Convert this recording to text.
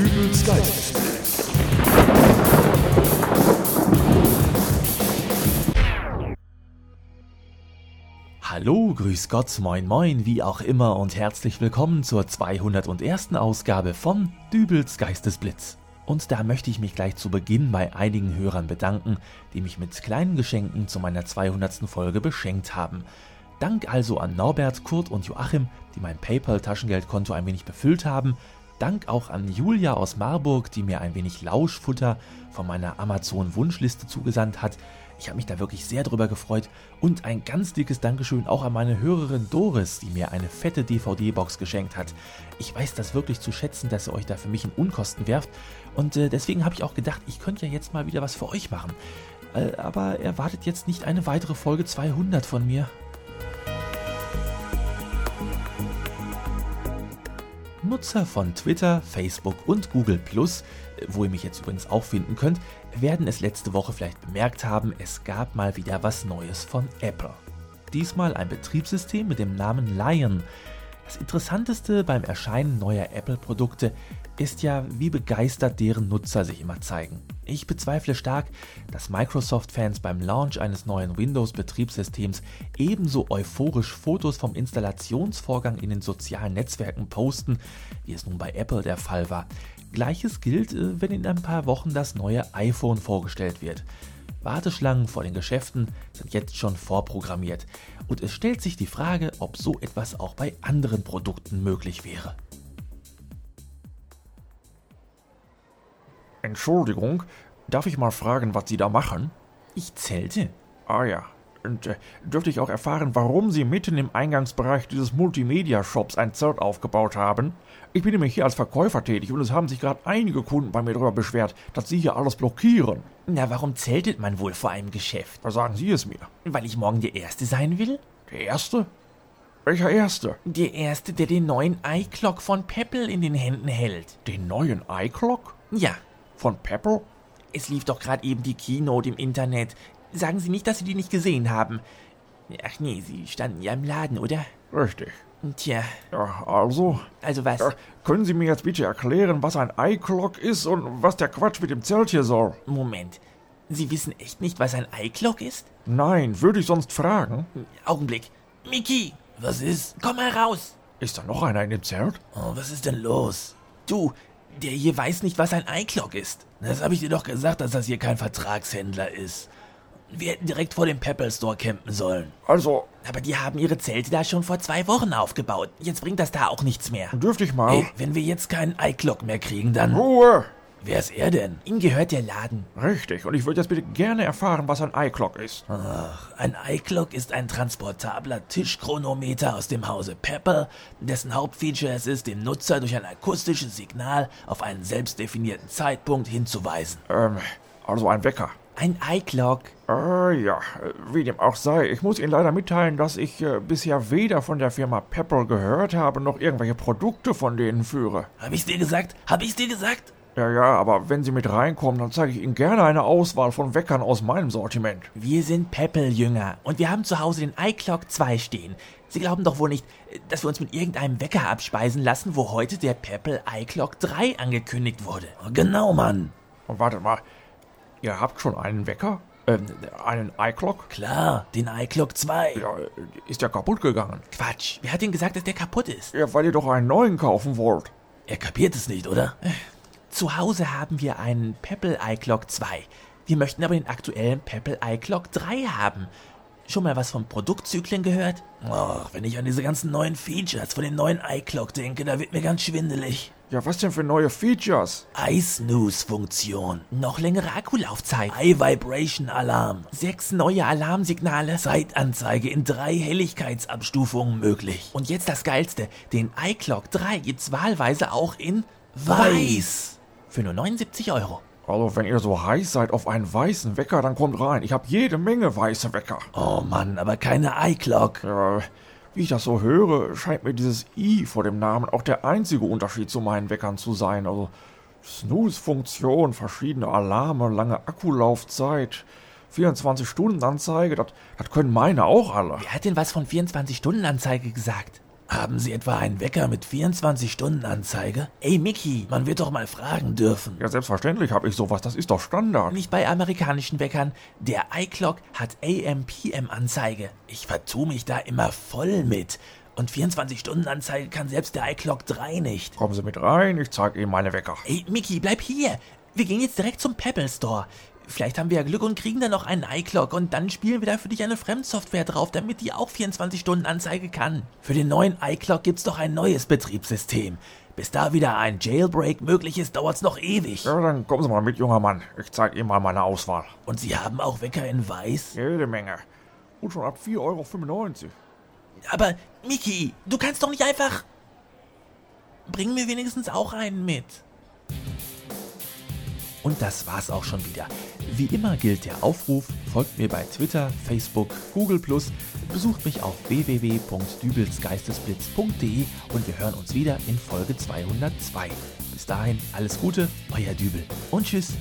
Dübels Geistesblitz. Hallo, grüß Gott, moin moin, wie auch immer und herzlich willkommen zur 201. Ausgabe von Dübels Geistesblitz. Und da möchte ich mich gleich zu Beginn bei einigen Hörern bedanken, die mich mit kleinen Geschenken zu meiner 200. Folge beschenkt haben. Dank also an Norbert, Kurt und Joachim, die mein PayPal-Taschengeldkonto ein wenig befüllt haben. Dank auch an Julia aus Marburg, die mir ein wenig Lauschfutter von meiner Amazon-Wunschliste zugesandt hat. Ich habe mich da wirklich sehr drüber gefreut. Und ein ganz dickes Dankeschön auch an meine Hörerin Doris, die mir eine fette DVD-Box geschenkt hat. Ich weiß das wirklich zu schätzen, dass ihr euch da für mich in Unkosten werft. Und äh, deswegen habe ich auch gedacht, ich könnte ja jetzt mal wieder was für euch machen. Äh, aber erwartet jetzt nicht eine weitere Folge 200 von mir. Nutzer von Twitter, Facebook und Google Plus, wo ihr mich jetzt übrigens auch finden könnt, werden es letzte Woche vielleicht bemerkt haben, es gab mal wieder was Neues von Apple. Diesmal ein Betriebssystem mit dem Namen Lion. Das Interessanteste beim Erscheinen neuer Apple-Produkte ist ja, wie begeistert deren Nutzer sich immer zeigen. Ich bezweifle stark, dass Microsoft-Fans beim Launch eines neuen Windows-Betriebssystems ebenso euphorisch Fotos vom Installationsvorgang in den sozialen Netzwerken posten, wie es nun bei Apple der Fall war. Gleiches gilt, äh, wenn in ein paar Wochen das neue iPhone vorgestellt wird. Warteschlangen vor den Geschäften sind jetzt schon vorprogrammiert und es stellt sich die Frage, ob so etwas auch bei anderen Produkten möglich wäre. Entschuldigung, darf ich mal fragen, was Sie da machen? Ich zelte. Ah ja. Und äh, dürfte ich auch erfahren, warum Sie mitten im Eingangsbereich dieses Multimedia-Shops ein Zelt aufgebaut haben? Ich bin nämlich hier als Verkäufer tätig und es haben sich gerade einige Kunden bei mir darüber beschwert, dass Sie hier alles blockieren. Na, warum zeltet man wohl vor einem Geschäft? Was sagen Sie es mir? Weil ich morgen der Erste sein will? Der Erste? Welcher Erste? Der Erste, der den neuen iClock von Peppel in den Händen hält. Den neuen iClock? Ja, Von Pepper? es lief doch gerade eben die Keynote im Internet. Sagen Sie nicht, dass Sie die nicht gesehen haben. Ach nee, Sie standen ja im Laden, oder? Richtig. Tja, Ja, also, also was? äh, können Sie mir jetzt bitte erklären, was ein iClock ist und was der Quatsch mit dem Zelt hier soll? Moment. Sie wissen echt nicht, was ein iClock ist? Nein, würde ich sonst fragen. Augenblick. Miki, Was ist? komm mal raus. Ist da noch einer in dem Zelt? Oh, was ist denn los? Du, der hier weiß nicht, was ein iClock ist. Das habe ich dir doch gesagt, dass das hier kein Vertragshändler ist. Wir hätten direkt vor dem Pepple Store campen sollen. Also, Aber die haben ihre Zelte da schon vor zwei Wochen aufgebaut. Jetzt bringt das da auch nichts mehr. dürfte ich mal? Ey, wenn wir jetzt keinen iClock mehr kriegen, dann... Ruhe! Wer ist er denn? Ihm gehört der Laden. Richtig, und ich würde jetzt bitte gerne erfahren, was ein iClock ist. Ach, ein iClock ist ein transportabler Tischchronometer aus dem Hause Pepper, dessen Hauptfeature es ist, den Nutzer durch ein akustisches Signal auf einen selbstdefinierten Zeitpunkt hinzuweisen. Ähm, also ein Wecker. Ein iClock. Äh, ja, äh, wie dem auch sei. Ich muss Ihnen leider mitteilen, dass ich äh, bisher weder von der Firma Pepper gehört habe, noch irgendwelche Produkte von denen führe. Hab ich's dir gesagt? Hab ich's dir gesagt? Ja, ja, aber wenn Sie mit reinkommen, dann zeige ich Ihnen gerne eine Auswahl von Weckern aus meinem Sortiment. Wir sind Peppel-Jünger und wir haben zu Hause den iClock 2 stehen. Sie glauben doch wohl nicht, dass wir uns mit irgendeinem Wecker abspeisen lassen, wo heute der Peppel iClock 3 angekündigt wurde. Genau, Mann. Und wartet mal, ihr habt schon einen Wecker? Ähm, einen iClock? Klar, den iClock 2. Ja, äh, ist der kaputt gegangen? Quatsch, wer hat denn gesagt, dass der kaputt ist? Ja, weil ihr doch einen neuen kaufen wollt. Er kapiert es nicht, oder? Zu Hause haben wir einen Peppel iClock 2. Wir möchten aber den aktuellen Peppel iClock 3 haben. Schon mal was von Produktzyklen gehört? Ach, wenn ich an diese ganzen neuen Features von dem neuen iClock denke, da wird mir ganz schwindelig. Ja, was denn für neue Features? Eye-Snooze-Funktion. Noch längere Akkulaufzeit. Eye-Vibration-Alarm. Sechs neue Alarmsignale. Zeitanzeige in drei Helligkeitsabstufungen möglich. Und jetzt das Geilste. Den iClock 3 gibt's wahlweise auch in Weiß. Für nur 79 Euro. Also, wenn ihr so heiß seid auf einen weißen Wecker, dann kommt rein. Ich habe jede Menge weiße Wecker. Oh Mann, aber keine iClock. Ja, wie ich das so höre, scheint mir dieses i vor dem Namen auch der einzige Unterschied zu meinen Weckern zu sein. Also Snooze-Funktion, verschiedene Alarme, lange Akkulaufzeit, 24-Stunden-Anzeige, das können meine auch alle. Wer hat denn was von 24-Stunden-Anzeige gesagt? Haben Sie etwa einen Wecker mit 24-Stunden-Anzeige? Ey, Mickey, man wird doch mal fragen dürfen. Ja, selbstverständlich habe ich sowas. Das ist doch Standard. Nicht bei amerikanischen Weckern. Der iClock hat AM-PM-Anzeige. Ich vertue mich da immer voll mit. Und 24-Stunden-Anzeige kann selbst der iClock 3 nicht. Kommen Sie mit rein, ich zeige Ihnen meine Wecker. Ey, Mickey, bleib hier. Wir gehen jetzt direkt zum Pebble Store. Vielleicht haben wir ja Glück und kriegen dann noch einen iClock und dann spielen wir da für dich eine Fremdsoftware drauf, damit die auch 24-Stunden-Anzeige kann. Für den neuen iClock gibt's doch ein neues Betriebssystem. Bis da wieder ein Jailbreak möglich ist, dauert's noch ewig. Ja, dann kommen Sie mal mit, junger Mann. Ich zeige Ihnen mal meine Auswahl. Und Sie haben auch Wecker in weiß? Jede Menge. Und schon ab 4,95 Euro. Aber, Miki, du kannst doch nicht einfach... Bring mir wenigstens auch einen mit. Und das war's auch schon wieder. Wie immer gilt der Aufruf, folgt mir bei Twitter, Facebook, Google+, besucht mich auf www.dübelsgeistesblitz.de und wir hören uns wieder in Folge 202. Bis dahin alles Gute, euer Dübel und tschüss.